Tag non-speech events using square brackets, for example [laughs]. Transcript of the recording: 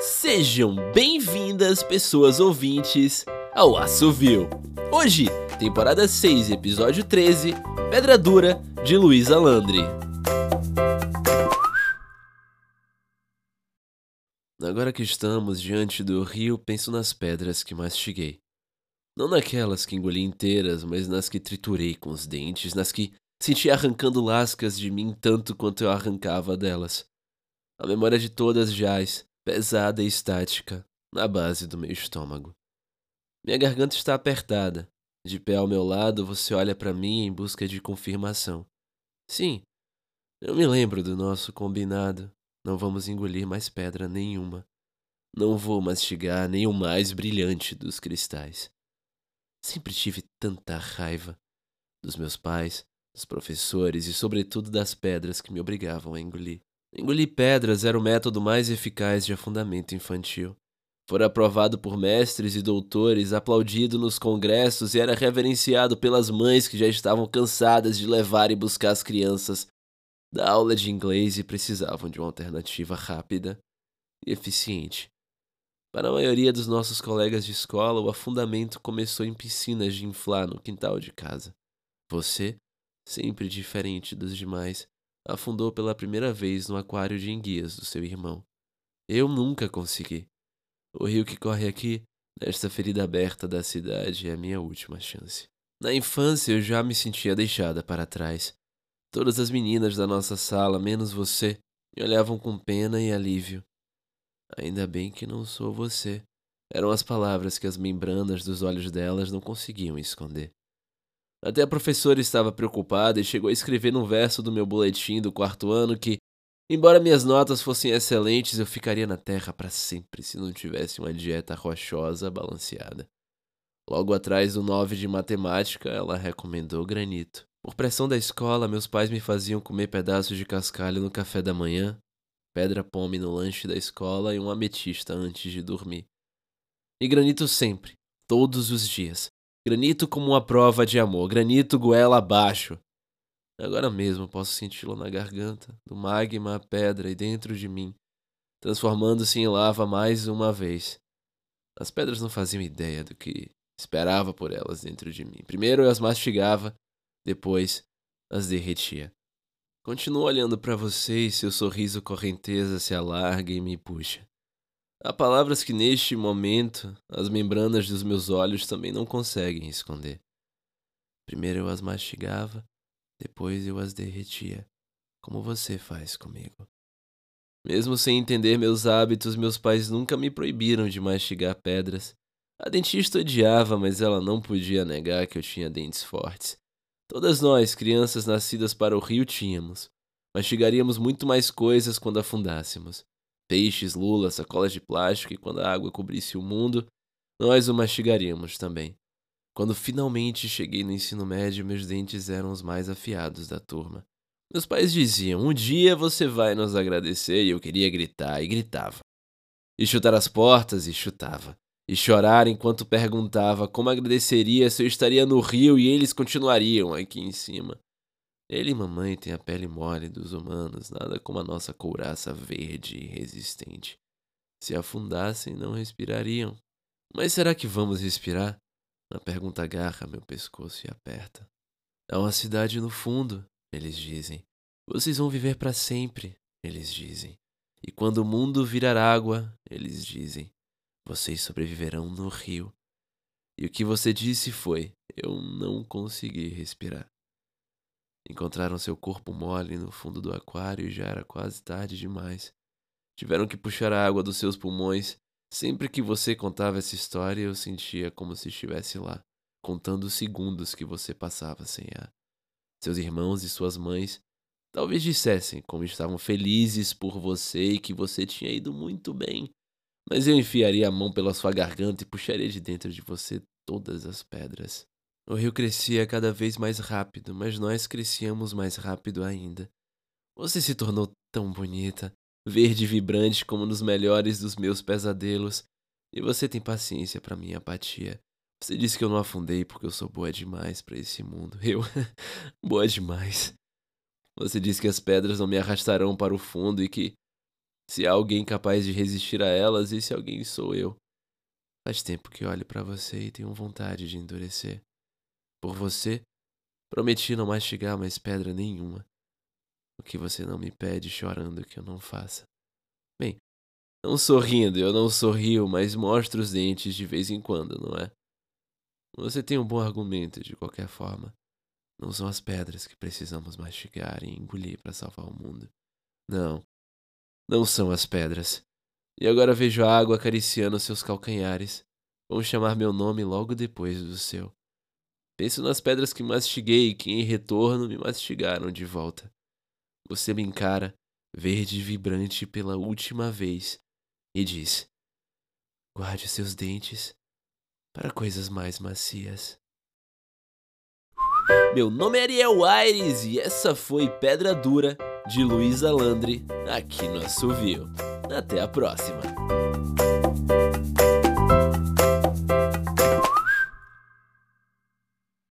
Sejam bem-vindas, pessoas ouvintes, ao Assovio. Hoje, temporada 6, episódio 13, Pedra Dura, de Luísa Landry. Agora que estamos diante do rio, penso nas pedras que mastiguei. Não naquelas que engoli inteiras, mas nas que triturei com os dentes, nas que senti arrancando lascas de mim tanto quanto eu arrancava delas. A memória de todas jaz, pesada e estática, na base do meu estômago. Minha garganta está apertada. De pé ao meu lado, você olha para mim em busca de confirmação. Sim, eu me lembro do nosso combinado. Não vamos engolir mais pedra nenhuma. Não vou mastigar nem o mais brilhante dos cristais. Sempre tive tanta raiva dos meus pais, dos professores e, sobretudo, das pedras que me obrigavam a engolir. Engolir pedras era o método mais eficaz de afundamento infantil. Fora aprovado por mestres e doutores, aplaudido nos congressos e era reverenciado pelas mães que já estavam cansadas de levar e buscar as crianças da aula de inglês e precisavam de uma alternativa rápida e eficiente. Para a maioria dos nossos colegas de escola, o afundamento começou em piscinas de inflar no quintal de casa. Você, sempre diferente dos demais, afundou pela primeira vez no aquário de enguias do seu irmão. Eu nunca consegui. O rio que corre aqui, nesta ferida aberta da cidade, é a minha última chance. Na infância eu já me sentia deixada para trás. Todas as meninas da nossa sala, menos você, me olhavam com pena e alívio. Ainda bem que não sou você. Eram as palavras que as membranas dos olhos delas não conseguiam esconder. Até a professora estava preocupada e chegou a escrever num verso do meu boletim do quarto ano que, embora minhas notas fossem excelentes, eu ficaria na terra para sempre se não tivesse uma dieta rochosa balanceada. Logo atrás do 9 de matemática, ela recomendou granito. Por pressão da escola, meus pais me faziam comer pedaços de cascalho no café da manhã, pedra pome no lanche da escola e um ametista antes de dormir. E granito sempre, todos os dias. Granito como uma prova de amor, granito goela abaixo. Agora mesmo posso senti-lo na garganta, do magma à pedra e dentro de mim, transformando-se em lava mais uma vez. As pedras não faziam ideia do que esperava por elas dentro de mim. Primeiro eu as mastigava, depois as derretia. Continuo olhando para você e seu sorriso correnteza se alarga e me puxa. Há palavras que neste momento as membranas dos meus olhos também não conseguem esconder. Primeiro eu as mastigava, depois eu as derretia, como você faz comigo. Mesmo sem entender meus hábitos, meus pais nunca me proibiram de mastigar pedras. A dentista odiava, mas ela não podia negar que eu tinha dentes fortes. Todas nós, crianças nascidas para o rio, tínhamos. Mastigaríamos muito mais coisas quando afundássemos peixes, lulas, sacolas de plástico, e quando a água cobrisse o mundo, nós o mastigaríamos também. Quando finalmente cheguei no ensino médio, meus dentes eram os mais afiados da turma. Meus pais diziam: Um dia você vai nos agradecer, e eu queria gritar, e gritava. E chutar as portas, e chutava. E chorar enquanto perguntava como agradeceria se eu estaria no rio e eles continuariam aqui em cima. Ele e mamãe têm a pele mole dos humanos, nada como a nossa couraça verde e resistente. Se afundassem, não respirariam. Mas será que vamos respirar? A pergunta agarra meu pescoço e aperta. Há uma cidade no fundo, eles dizem. Vocês vão viver para sempre, eles dizem. E quando o mundo virar água, eles dizem, vocês sobreviverão no rio. E o que você disse foi: eu não consegui respirar. Encontraram seu corpo mole no fundo do aquário e já era quase tarde demais. Tiveram que puxar a água dos seus pulmões. Sempre que você contava essa história, eu sentia como se estivesse lá, contando os segundos que você passava sem ar. Seus irmãos e suas mães talvez dissessem como estavam felizes por você e que você tinha ido muito bem. Mas eu enfiaria a mão pela sua garganta e puxaria de dentro de você todas as pedras. O rio crescia cada vez mais rápido, mas nós crescíamos mais rápido ainda. Você se tornou tão bonita, verde e vibrante como nos melhores dos meus pesadelos, e você tem paciência para minha apatia. Você disse que eu não afundei porque eu sou boa demais para esse mundo. [laughs] Eu, boa demais. Você disse que as pedras não me arrastarão para o fundo e que Se há alguém capaz de resistir a elas, esse alguém sou eu. Faz tempo que olho para você e tenho vontade de endurecer. Por você, prometi não mastigar mais pedra nenhuma. O que você não me pede chorando que eu não faça. Bem, não sorrindo, eu não sorrio, mas mostro os dentes de vez em quando, não é? Você tem um bom argumento, de qualquer forma. Não são as pedras que precisamos mastigar e engolir para salvar o mundo. Não. Não são as pedras. E agora vejo a água acariciando seus calcanhares. Vão chamar meu nome logo depois do seu. Penso nas pedras que mastiguei e que em retorno me mastigaram de volta. Você me encara, verde e vibrante pela última vez, e diz: Guarde seus dentes para coisas mais macias. Meu nome é Ariel Aires e essa foi Pedra Dura de Luísa Landre aqui no Assovio. Até a próxima!